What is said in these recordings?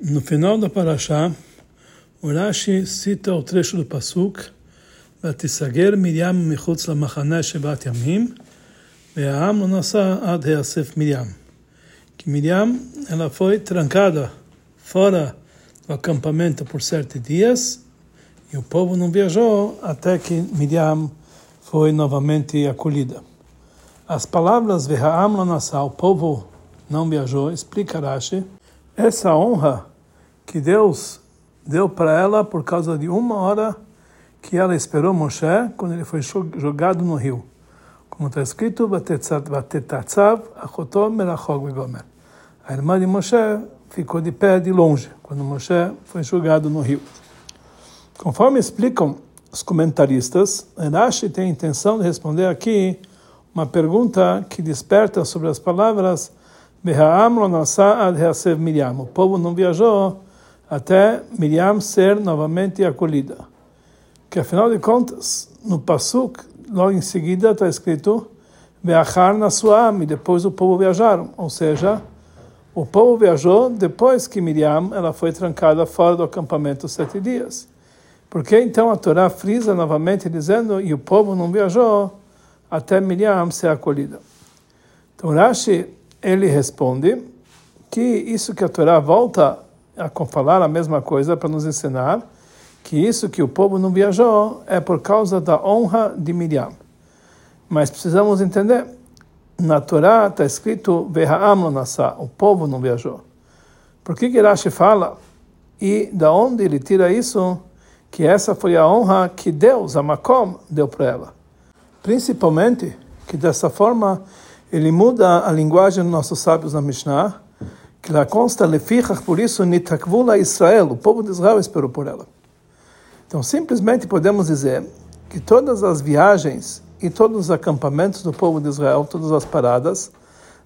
No final da Parashá, Urashi cita o trecho do Pasuk, Batisager Miriam Michutz Lamachane Shebat Yamim, Ve'am Nasa Ad Heasef Miriam. Que Miriam, ela foi trancada fora do acampamento por sete dias, e o povo não viajou até que Miriam foi novamente acolhida. As palavras Ve'am Nasa, o povo não viajou, explica Rashi, essa honra que Deus deu para ela por causa de uma hora que ela esperou Moshe quando ele foi jogado no rio. Como está escrito, a irmã de Moshe ficou de pé de longe quando Moshe foi jogado no rio. Conforme explicam os comentaristas, Rashi tem a intenção de responder aqui uma pergunta que desperta sobre as palavras. O povo não viajou até Miriam ser novamente acolhida. Que afinal de contas, no Pasuk, logo em seguida está escrito Veachar na Suam, e depois o povo viajaram. Ou seja, o povo viajou depois que Miriam ela foi trancada fora do acampamento sete dias. Por que então a Torá frisa novamente dizendo e o povo não viajou até Miriam ser acolhida? Então Rashi ele responde que isso que a Torá volta a falar a mesma coisa para nos ensinar que isso que o povo não viajou é por causa da honra de Miriam. Mas precisamos entender, na Torá está escrito Ve'ha'am nasa, o povo não viajou. Por que que Rashi fala e da onde ele tira isso? Que essa foi a honra que Deus, a Makom, deu para ela. Principalmente que dessa forma ele muda a linguagem dos nossos sábios na Mishnah, que lá consta, lefichach, por isso, nitakvula Israel, o povo de Israel esperou por ela. Então, simplesmente podemos dizer que todas as viagens e todos os acampamentos do povo de Israel, todas as paradas,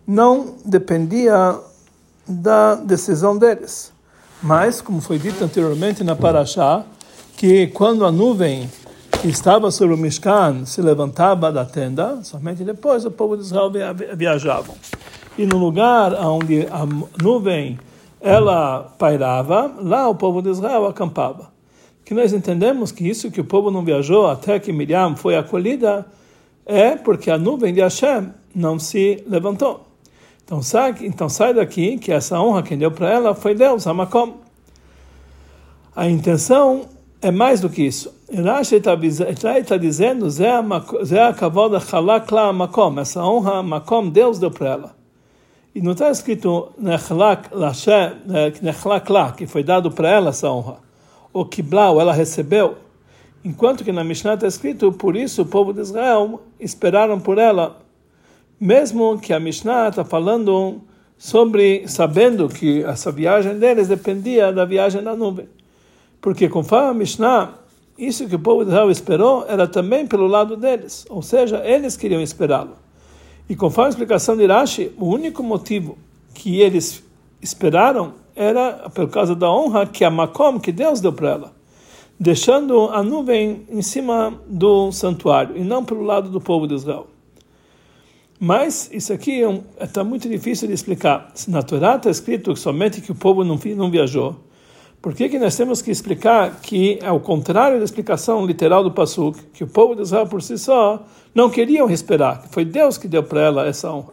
não dependia da decisão deles. Mas, como foi dito anteriormente na Parashá, que quando a nuvem que estava sobre o Mishkan se levantava da tenda, somente depois o povo de Israel viajava. E no lugar onde a nuvem ela pairava, lá o povo de Israel acampava. Que nós entendemos que isso que o povo não viajou até que Miriam foi acolhida é porque a nuvem de Hashem não se levantou. Então sai, então sai daqui que essa honra que deu para ela foi Deus, a Makom. A intenção é mais do que isso. Rashi está dizendo, Zé a halak la makom, essa honra makom Deus deu para ela. E não está escrito nechlak la, que foi dado para ela essa honra. Ou kiblau, ela recebeu. Enquanto que na Mishnah está escrito, por isso o povo de Israel esperaram por ela. Mesmo que a Mishnah está falando sobre, sabendo que essa viagem deles dependia da viagem da nuvem. Porque conforme a Mishnah, isso que o povo de Israel esperou era também pelo lado deles, ou seja, eles queriam esperá-lo. E conforme a explicação de Rashi, o único motivo que eles esperaram era por causa da honra que a Makom, que Deus deu para ela, deixando a nuvem em cima do santuário e não pelo lado do povo de Israel. Mas isso aqui está é um, muito difícil de explicar. Se na Torá está escrito somente que o povo não, não viajou, por que, que nós temos que explicar que é o contrário da explicação literal do Passuk, que o povo de Israel por si só não queriam esperar, que foi Deus que deu para ela essa honra.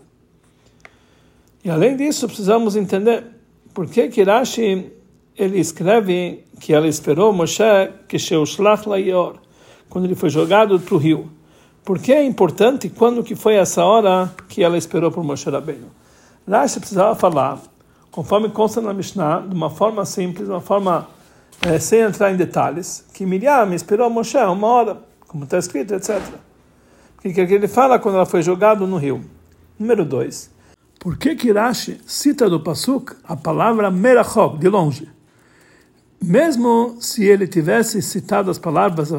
E além disso, precisamos entender por que que Rashi ele escreve que ela esperou Moshe que Sheushlach Layor, quando ele foi jogado para o rio. Por que é importante quando que foi essa hora que ela esperou por Moshe Rabbeinu? Rashi precisava falar conforme consta na Mishnah, de uma forma simples, de uma forma é, sem entrar em detalhes, que Miriam esperou Moshe uma hora, como está escrito, etc. O que, que ele fala quando ela foi jogada no rio? Número 2. Por que Kirashi cita do Pasuk a palavra Merachok, de longe? Mesmo se ele tivesse citado as palavras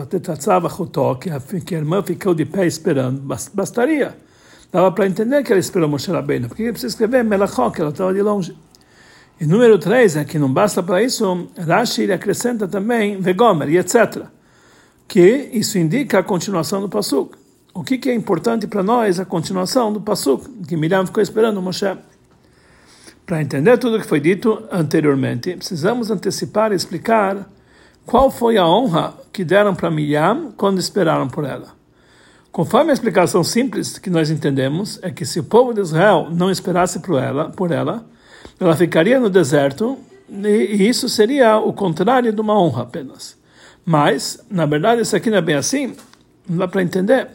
que a irmã ficou de pé esperando, bastaria. Dava para entender que ela esperou Moshe Rabbeinu. Por que ele precisa escrever Melachok, ela estava de longe? E número 3 é que não basta para isso, Rashi ele acrescenta também Vegomer e etc. Que isso indica a continuação do Pasuk. O que, que é importante para nós a continuação do Pasuk, que Miriam ficou esperando Moshe. Para entender tudo o que foi dito anteriormente, precisamos antecipar e explicar qual foi a honra que deram para Miriam quando esperaram por ela. Conforme a explicação simples que nós entendemos, é que se o povo de Israel não esperasse por ela, por ela, ela ficaria no deserto e isso seria o contrário de uma honra apenas. Mas, na verdade, isso aqui não é bem assim. Não dá para entender.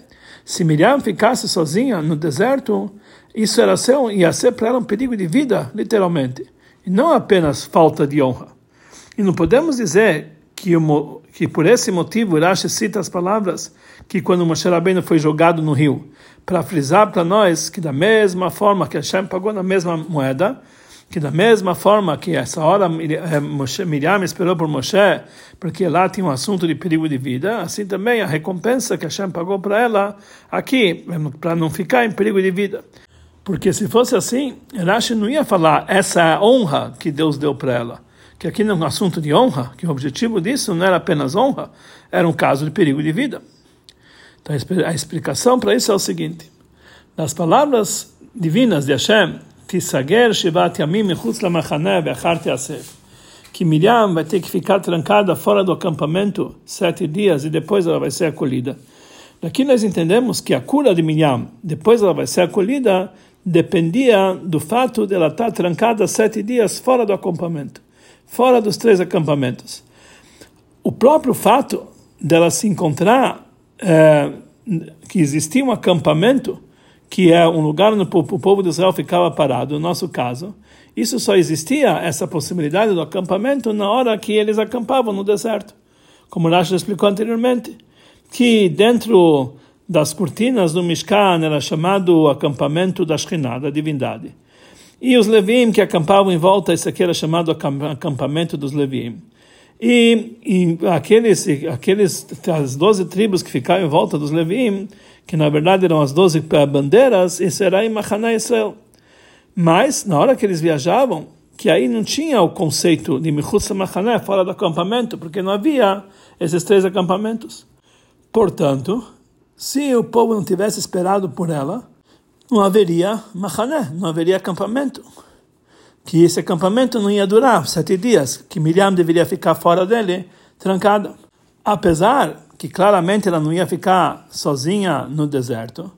Se Miriam ficasse sozinha no deserto, isso era ser, ia ser para ela um perigo de vida, literalmente. E não apenas falta de honra. E não podemos dizer que, o, que por esse motivo Rashi cita as palavras que quando Moshe Rabbeinu foi jogado no rio, para frisar para nós que da mesma forma que Hashem pagou na mesma moeda, que da mesma forma que essa hora eh, Miriam esperou por Moshe, porque lá tinha um assunto de perigo de vida, assim também a recompensa que Hashem pagou para ela aqui, para não ficar em perigo de vida. Porque se fosse assim, Rashi não ia falar essa é honra que Deus deu para ela. Que aqui não é um assunto de honra, que o objetivo disso não era apenas honra, era um caso de perigo de vida. Então a explicação para isso é o seguinte: nas palavras divinas de Hashem, Tisager Shivat Yamim Mechutz Lamachaneh Be'achar Teasef. Que Miriam vai ter que ficar trancada fora do acampamento sete dias e depois ela vai ser acolhida. Daqui nós entendemos que a cura de Miriam, depois ela vai ser acolhida, dependia do fato de ela estar trancada sete dias fora do acampamento, fora dos três acampamentos. O próprio fato dela se encontrar, é, que existia um acampamento, que é um lugar onde o povo de Israel ficava parado, no nosso caso, isso só existia, essa possibilidade do acampamento, na hora que eles acampavam no deserto. Como Rashi explicou anteriormente, que dentro das cortinas do Mishkan era chamado acampamento da Shekhinah, da divindade. E os Levim que acampavam em volta, isso aqui era chamado acampamento dos Levim. E, e aqueles, aqueles, as doze tribos que ficavam em volta dos Levim, que na verdade eram as doze bandeiras, isso era em Mahaná Israel. Mas, na hora que eles viajavam, que aí não tinha o conceito de Michutz Mahané, fora do acampamento, porque não havia esses três acampamentos. Portanto, se o povo não tivesse esperado por ela, não haveria Mahané, não haveria acampamento. Que esse acampamento não ia durar sete dias, que Miriam deveria ficar fora dele, trancada. Apesar que claramente ela não ia ficar sozinha no deserto,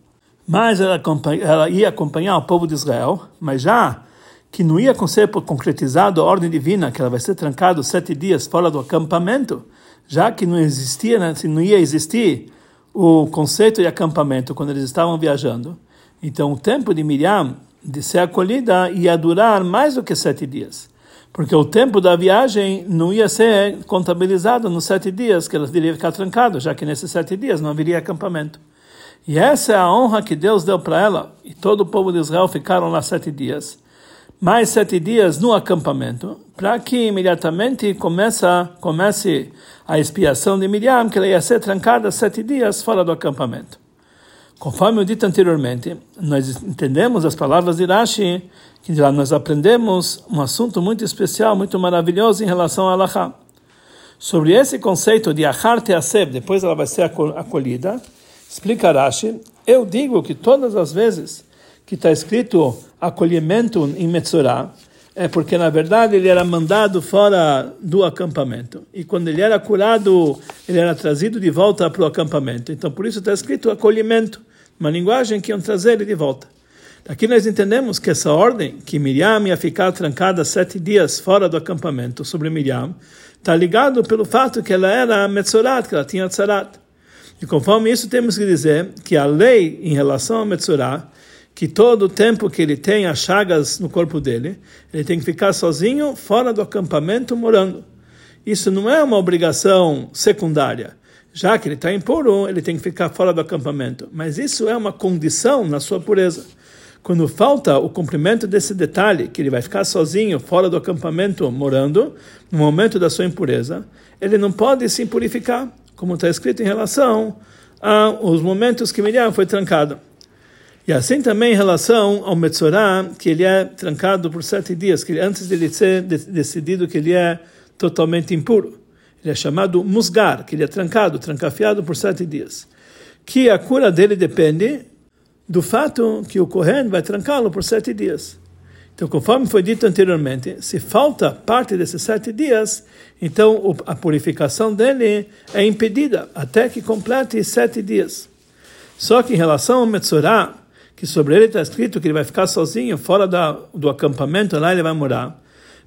mas ela, ela ia acompanhar o povo de Israel, mas já que não ia ser concretizado a ordem divina, que ela vai ser trancada sete dias fora do acampamento, já que não existia, né, não ia existir o conceito de acampamento quando eles estavam viajando. Então, o tempo de Miriam de ser acolhida ia durar mais do que sete dias porque o tempo da viagem não ia ser contabilizado nos sete dias que ela iria ficar trancada, já que nesses sete dias não haveria acampamento. E essa é a honra que Deus deu para ela, e todo o povo de Israel ficaram lá sete dias, mais sete dias no acampamento, para que imediatamente começa, comece a expiação de Miriam, que ela ia ser trancada sete dias fora do acampamento. Conforme eu dito anteriormente, nós entendemos as palavras de Rashi, que lá nós aprendemos um assunto muito especial, muito maravilhoso em relação a Allahá. Sobre esse conceito de Achar Teaseb, depois ela vai ser acolhida, explica Rashi, eu digo que todas as vezes que está escrito acolhimento em Metzorah, é porque na verdade ele era mandado fora do acampamento. E quando ele era curado, ele era trazido de volta para o acampamento. Então por isso está escrito acolhimento uma linguagem que iam trazer ele de volta. Aqui nós entendemos que essa ordem, que Miriam ia ficar trancada sete dias fora do acampamento sobre Miriam, está ligado pelo fato que ela era Metzorat, que ela tinha Tzarat. E conforme isso, temos que dizer que a lei em relação a Metzorat, que todo o tempo que ele tem as chagas no corpo dele, ele tem que ficar sozinho fora do acampamento morando. Isso não é uma obrigação secundária já que ele está impuro, ele tem que ficar fora do acampamento. Mas isso é uma condição na sua pureza. Quando falta o cumprimento desse detalhe, que ele vai ficar sozinho fora do acampamento morando, no momento da sua impureza, ele não pode se purificar, como está escrito em relação aos momentos que Miriam foi trancado. E assim também em relação ao Metzorah, que ele é trancado por sete dias, que antes de ele ser decidido que ele é totalmente impuro. Ele é chamado musgar, que ele é trancado, trancafiado por sete dias. Que a cura dele depende do fato que o Kohen vai trancá-lo por sete dias. Então, conforme foi dito anteriormente, se falta parte desses sete dias, então a purificação dele é impedida até que complete sete dias. Só que em relação ao Metzorah, que sobre ele está escrito que ele vai ficar sozinho fora da, do acampamento, lá ele vai morar,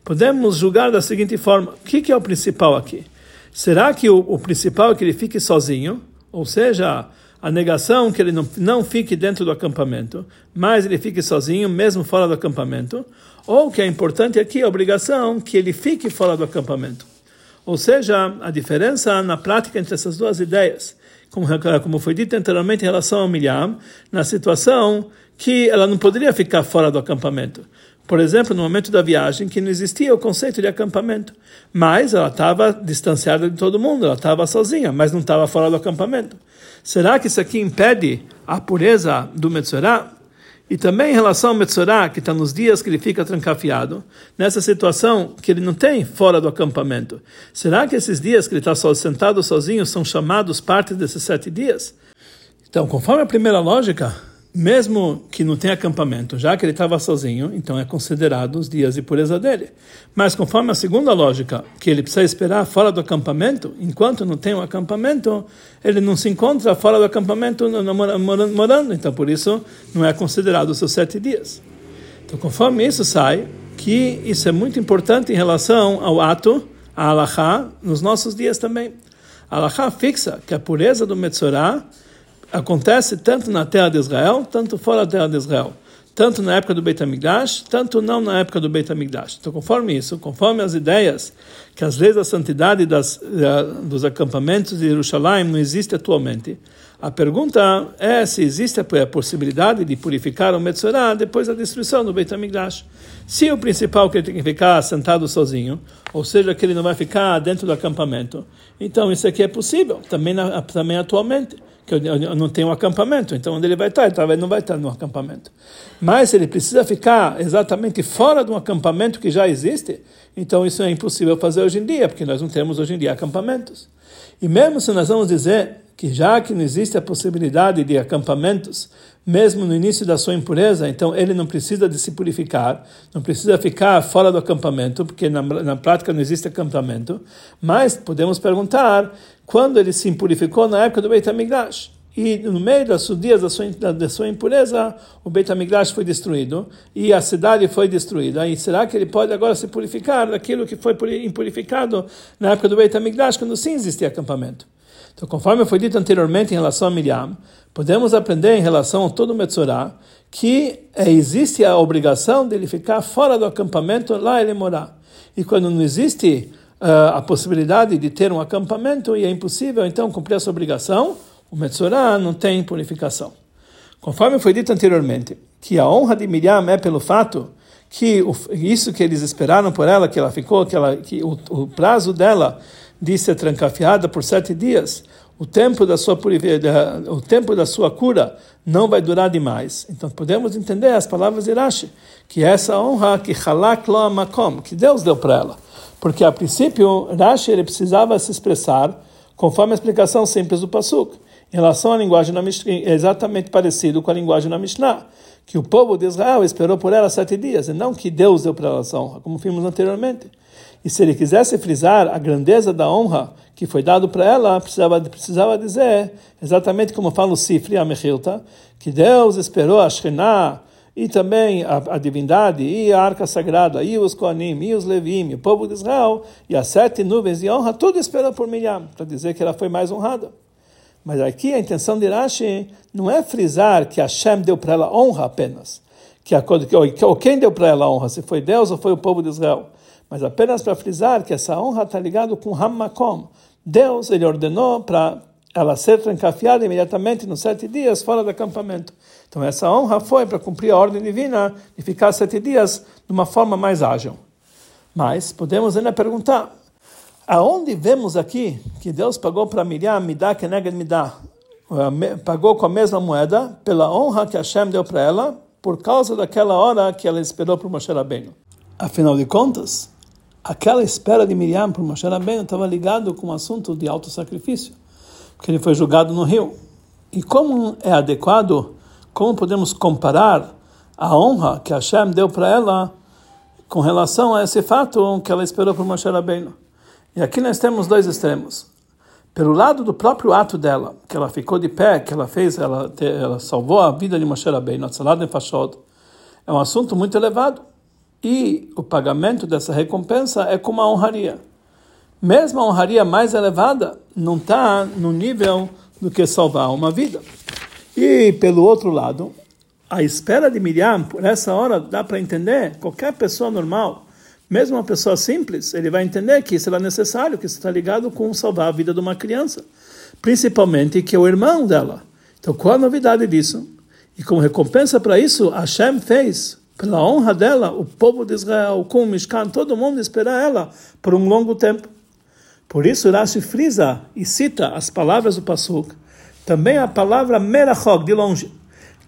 podemos julgar da seguinte forma: o que, que é o principal aqui? Será que o, o principal é que ele fique sozinho? Ou seja, a negação que ele não, não fique dentro do acampamento, mas ele fique sozinho, mesmo fora do acampamento, ou que é importante aqui a obrigação que ele fique fora do acampamento. Ou seja, a diferença na prática entre essas duas ideias, como, como foi dito anteriormente em relação ao Miriam, na situação que ela não poderia ficar fora do acampamento. Por exemplo, no momento da viagem, que não existia o conceito de acampamento, mas ela estava distanciada de todo mundo, ela estava sozinha, mas não estava fora do acampamento. Será que isso aqui impede a pureza do Metzorah? E também em relação ao Metzorah, que está nos dias que ele fica trancafiado, nessa situação que ele não tem fora do acampamento, será que esses dias que ele está sentado sozinho são chamados parte desses sete dias? Então, conforme a primeira lógica, mesmo que não tenha acampamento, já que ele estava sozinho, então é considerado os dias de pureza dele. Mas conforme a segunda lógica, que ele precisa esperar fora do acampamento, enquanto não tem um acampamento, ele não se encontra fora do acampamento morando, então por isso não é considerado os seus sete dias. Então conforme isso sai, que isso é muito importante em relação ao ato, a alahá, nos nossos dias também. A alahá fixa que a pureza do Metzorah acontece tanto na terra de Israel, tanto fora da terra de Israel. Tanto na época do Beit HaMikdash, tanto não na época do Beit HaMikdash. Então, conforme isso, conforme as ideias que as leis da santidade das, uh, dos acampamentos de Jerusalém não existem atualmente, a pergunta é se existe a possibilidade de purificar o Metzorah depois da destruição do Beit HaMikdash. Se o principal que ele tem que ficar sentado sozinho, ou seja, que ele não vai ficar dentro do acampamento, então isso aqui é possível, também, também atualmente que eu não tenho um acampamento, então onde ele vai estar? Ele talvez não vai estar no acampamento. Mas ele precisa ficar exatamente fora de um acampamento que já existe, então isso é impossível fazer hoje em dia, porque nós não temos hoje em dia acampamentos. E mesmo se nós vamos dizer que já que não existe a possibilidade de acampamentos, mesmo no início da sua impureza, então ele não precisa de se purificar, não precisa ficar fora do acampamento, porque na, na prática não existe acampamento, mas podemos perguntar quando ele se impurificou na época do Beit HaMikdash. E no meio dos dias da sua, da sua impureza, o Beit HaMikdash foi destruído e a cidade foi destruída. E será que ele pode agora se purificar daquilo que foi impurificado na época do Beit HaMikdash, quando sim existia acampamento? Então, conforme foi dito anteriormente em relação a Miriam, podemos aprender em relação a todo o Metzorah que existe a obrigação dele ficar fora do acampamento, lá ele morar. E quando não existe uh, a possibilidade de ter um acampamento e é impossível então cumprir essa obrigação, o Metzorah não tem purificação. Conforme foi dito anteriormente, que a honra de Miriam é pelo fato que o, isso que eles esperaram por ela, que ela ficou, que, ela, que o, o prazo dela ser trancafiada por sete dias, o tempo da sua o tempo da sua cura não vai durar demais. Então podemos entender as palavras de Rashi, que essa honra que halak lo makom, que Deus deu para ela, porque a princípio Rashi ele precisava se expressar conforme a explicação simples do pasuk. Em relação à linguagem na Mishnah, é exatamente parecido com a linguagem na Mishnah, que o povo de Israel esperou por ela sete dias, e não que Deus deu para ela essa honra, como vimos anteriormente. E se ele quisesse frisar a grandeza da honra que foi dado para ela, precisava, precisava dizer, exatamente como fala o Sifri, a Mechilta, que Deus esperou a Shekhinah, e também a, a, divindade, e a arca sagrada, e os Koanim, e os Levim, e o povo de Israel, e as sete nuvens de honra, tudo esperou por Miriam, para dizer que ela foi mais honrada. Mas aqui a intenção de Rashi não é frisar que Hashem deu para ela honra apenas, que, a, que ou quem deu para ela honra, se foi Deus ou foi o povo de Israel, mas apenas para frisar que essa honra está ligada com Hammakom. Deus ele ordenou para ela ser trancafiada imediatamente nos sete dias fora do acampamento. Então essa honra foi para cumprir a ordem divina de ficar sete dias de uma forma mais ágil. Mas podemos ainda perguntar, Aonde vemos aqui que Deus pagou para Miriam, me dá que nega me dá, pagou com a mesma moeda pela honra que Hashem deu para ela, por causa daquela hora que ela esperou por Moshe Rabbeinu. Afinal de contas, aquela espera de Miriam por Moshe Rabbeinu estava ligado com o assunto de alto sacrifício, porque ele foi julgado no rio. E como é adequado, como podemos comparar a honra que Hashem deu para ela com relação a esse fato que ela esperou por Moshe Rabbeinu. E aqui nós temos dois extremos. Pelo lado do próprio ato dela, que ela ficou de pé, que ela fez, ela, ela salvou a vida de Moshe Rabbeinu, Nefashot, é um assunto muito elevado. E o pagamento dessa recompensa é como a honraria. Mesmo a honraria mais elevada não está no nível do que salvar uma vida. E pelo outro lado, a espera de Miriam, por essa hora, dá para entender, qualquer pessoa normal, mesmo uma pessoa simples, ele vai entender que isso era necessário, que isso está ligado com salvar a vida de uma criança. Principalmente que é o irmão dela. Então, qual a novidade disso? E como recompensa para isso, Hashem fez, pela honra dela, o povo de Israel, com o Mishkan, todo mundo esperar ela por um longo tempo. Por isso, Rashi frisa e cita as palavras do Pasuk, também a palavra Merachog, de longe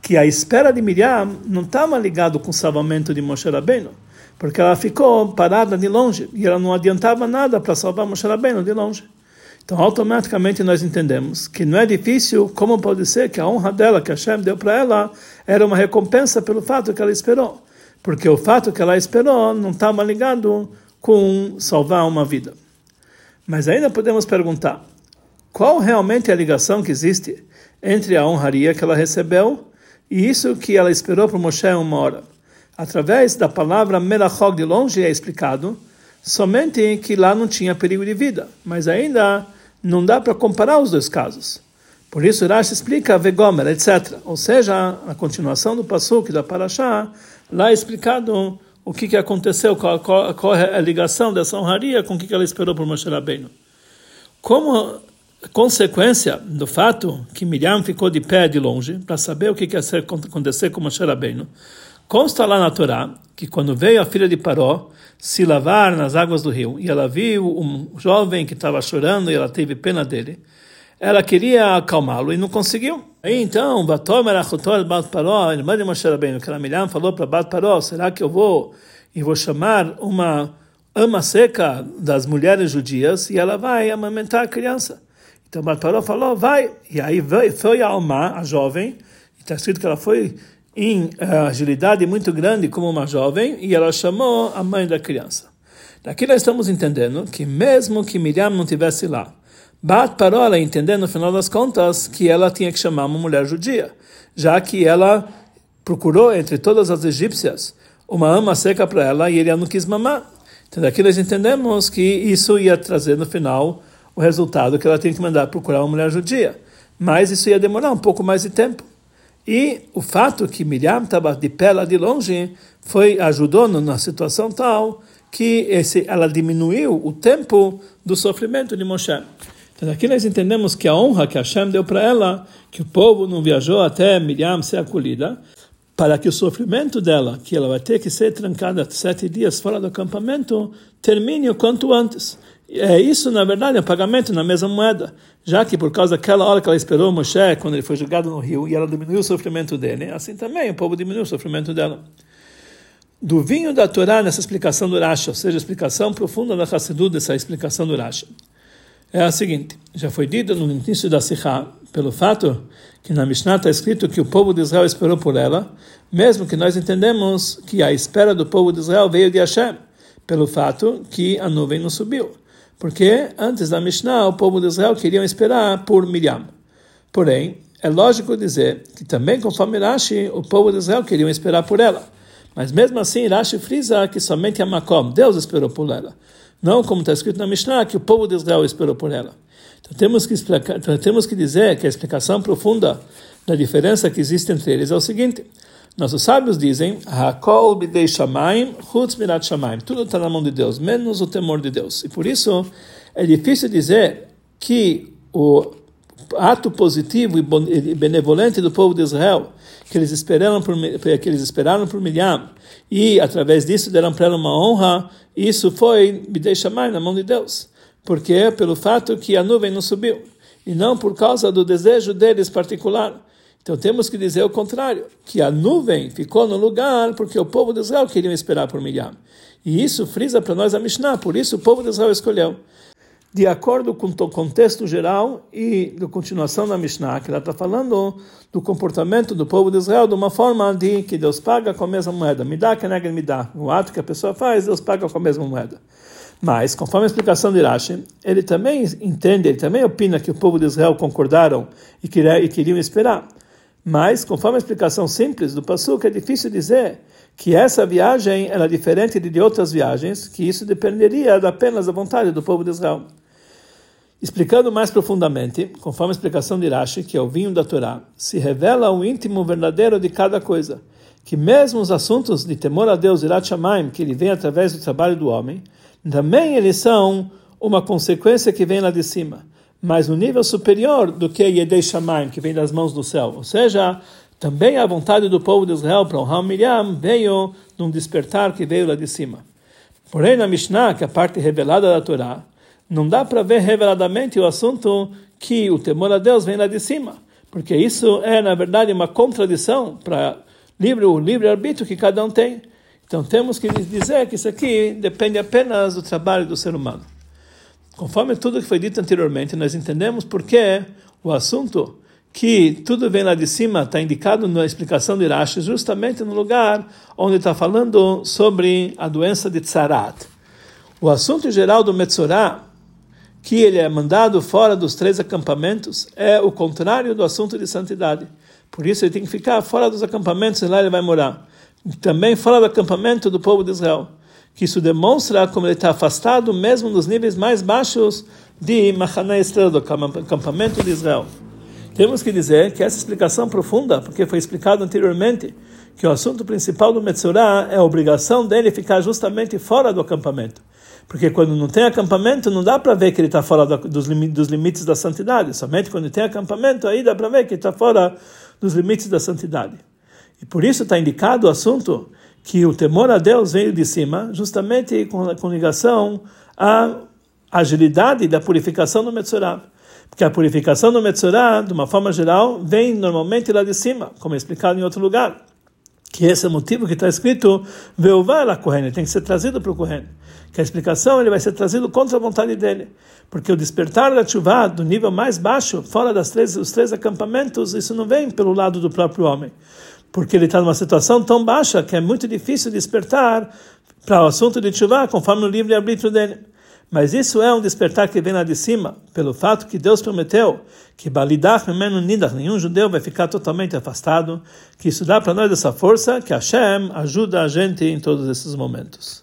que a espera de Miriam não estava ligado com o salvamento de Moshe Rabbeinu, porque ela ficou parada de longe e ela não adiantava nada para salvar Moshe Rabbeinu de longe. Então, automaticamente nós entendemos que não é difícil, como pode ser que a honra dela, que Hashem deu para ela, era uma recompensa pelo fato que ela esperou. Porque o fato que ela esperou não estava ligado com salvar uma vida. Mas ainda podemos perguntar, qual realmente é a ligação que existe entre a honraria que ela recebeu e isso que ela esperou para Moshe uma hora. Através da palavra melachog de longe é explicado somente que lá não tinha perigo de vida, mas ainda não dá para comparar os dois casos. Por isso Rashi explica vegomer, etc. Ou seja, a continuação do pasuk da Parashá, lá é explicado o que, que aconteceu, qual, qual, qual é a ligação dessa honraria com o que, que ela esperou por Moshe Rabbeinu. Como consequência do fato que Miriam ficou de pé de longe para saber o que ia acontecer com Moshe Rabbeinu, consta lá na Torá que quando veio a filha de Paró se lavar nas águas do rio e ela viu um jovem que estava chorando e ela teve pena dele, ela queria acalmá-lo e não conseguiu. Aí então, Batomer Achotor Bat Paró, a irmã de Moshe Rabbeinu, que falou para Bat Paró, será que eu vou e vou chamar uma ama seca das mulheres judias e ela vai amamentar a criança? Então Barparó falou, vai. E aí foi a Alma, a jovem, está escrito que ela foi em uh, agilidade muito grande como uma jovem, e ela chamou a mãe da criança. Daqui nós estamos entendendo que mesmo que Miriam não tivesse lá, Bat parou ela entendendo no final das contas que ela tinha que chamar uma mulher judia, já que ela procurou entre todas as egípcias uma ama seca para ela e ele não quis mamar. Então daqui nós entendemos que isso ia trazer no final o resultado que ela tem que mandar procurar uma mulher judia. Mas isso ia demorar um pouco mais de tempo. E o fato que Miriam estava de pé lá de longe foi ajudou na situação tal que esse, ela diminuiu o tempo do sofrimento de Moshe. Então aqui nós entendemos que a honra que Hashem deu para ela, que o povo não viajou até Miriam ser acolhida, para que o sofrimento dela, que ela vai ter que ser trancada sete dias fora do acampamento, termine o quanto antes. É isso, na verdade, é um pagamento na mesma moeda, já que por causa daquela hora que ela esperou Moshe, quando ele foi jogado no rio, e ela diminuiu o sofrimento dele, assim também o povo diminuiu o sofrimento dela. Do vinho da Torá nessa explicação do Rashi, ou seja, a explicação profunda da Hassidut dessa explicação do Rashi, é a seguinte, já foi dito no início da Sikha, pelo fato que na Mishnah está escrito que o povo de Israel esperou por ela, mesmo que nós entendemos que a espera do povo de Israel veio de Hashem, pelo fato que a nuvem não subiu. Porque antes da Mishnah, o povo de Israel queriam esperar por Miriam. Porém, é lógico dizer que também, conforme Rashi, o povo de Israel queriam esperar por ela. Mas mesmo assim, Rashi frisa que somente a Makom, Deus esperou por ela. Não como está escrito na Mishnah, que o povo de Israel esperou por ela. Então temos que, explicar, então, temos que dizer que a explicação profunda da diferença que existe entre eles é o seguinte. Nossos sábios dizem, bidei shamaim, chutz mirat. Tudo está na mão de Deus, menos o temor de Deus. E por isso é difícil dizer que o ato positivo e benevolente do povo de Israel, que eles esperaram por, que eles esperaram por Miriam, e através disso deram para ela uma honra, isso foi bidei shamaim, na mão de Deus. Porque pelo fato que a nuvem não subiu, e não por causa do desejo deles particular. Então temos que dizer o contrário, que a nuvem ficou no lugar porque o povo de Israel queria esperar por Miriam. E isso frisa para nós a Mishnah, por isso o povo de Israel escolheu. de acordo com o contexto geral e da continuação da Mishnah, que ela está falando do comportamento do povo de Israel de uma forma de que Deus paga com a mesma moeda. Me dá, que me dá. O ato que a pessoa faz, Deus paga com a mesma moeda. Mas, conforme a explicação de Rashi, ele também entende, ele também opina que o povo de Israel concordaram e, queriam esperar. Mas, conforme a explicação simples do Passuk, é difícil dizer que essa viagem era diferente de outras viagens, que isso dependeria apenas da vontade do povo de Israel. Explicando mais profundamente, conforme a explicação de Rashi, que é o vinho da Torá, se revela o íntimo verdadeiro de cada coisa, que mesmo os assuntos de temor a Deus, Irat Shamayim, que ele vem através do trabalho do homem, também eles são uma consequência que vem lá de cima, mas no nível superior do que Yedei Shamayim, que vem das mãos do céu. Ou seja, também a vontade do povo de Israel para honrar Miriam veio num despertar que veio lá de cima. Porém, na Mishnah, que é a parte revelada da Torá, não dá para ver reveladamente o assunto que o temor a Deus vem lá de cima, porque isso é, na verdade, uma contradição para livre, o livre-arbítrio que cada um tem. Então temos que dizer que isso aqui depende apenas do trabalho do ser humano. Conforme tudo que foi dito anteriormente, nós entendemos porque o assunto que tudo vem lá de cima está indicado na explicação de Rashi, justamente no lugar onde está falando sobre a doença de Tzarat. O assunto geral do Metzorah que ele é mandado fora dos três acampamentos é o contrário do assunto de santidade. Por isso ele tem que ficar fora dos acampamentos e lá ele vai morar. Também fora do acampamento do povo de Israel. Que isso demonstra como ele está afastado mesmo nos níveis mais baixos de Mahaná Estrela, do acampamento de Israel. Temos que dizer que essa explicação profunda, porque foi explicado anteriormente, que o assunto principal do Metzorah é a obrigação dele ficar justamente fora do acampamento. Porque quando não tem acampamento, não dá para ver que ele está fora dos, dos limites da santidade. Somente quando tem acampamento, aí dá para ver que ele está fora dos limites da santidade. E por isso está indicado o assunto que o temor a Deus veio de cima, justamente com, ligação à agilidade da purificação do Metzorah. Porque a purificação do Metzorah, de uma forma geral, vem normalmente lá de cima, como é explicado em outro lugar. Que esse é o motivo que está escrito, Veuvá la Kohen, tem que ser trazido para o Kohen que a explicação ele vai ser trazido contra a vontade dele, porque o despertar da chuva do nível mais baixo, fora das três, os três acampamentos, isso não vem pelo lado do próprio homem, porque ele está numa situação tão baixa que é muito difícil despertar para o assunto de chuva conforme o livre arbítrio dele. Mas isso é um despertar que vem lá de cima, pelo fato que Deus prometeu que Balidach Nidach, nenhum judeu vai ficar totalmente afastado, que isso dá para nós essa força que Hashem ajuda a gente em todos esses momentos.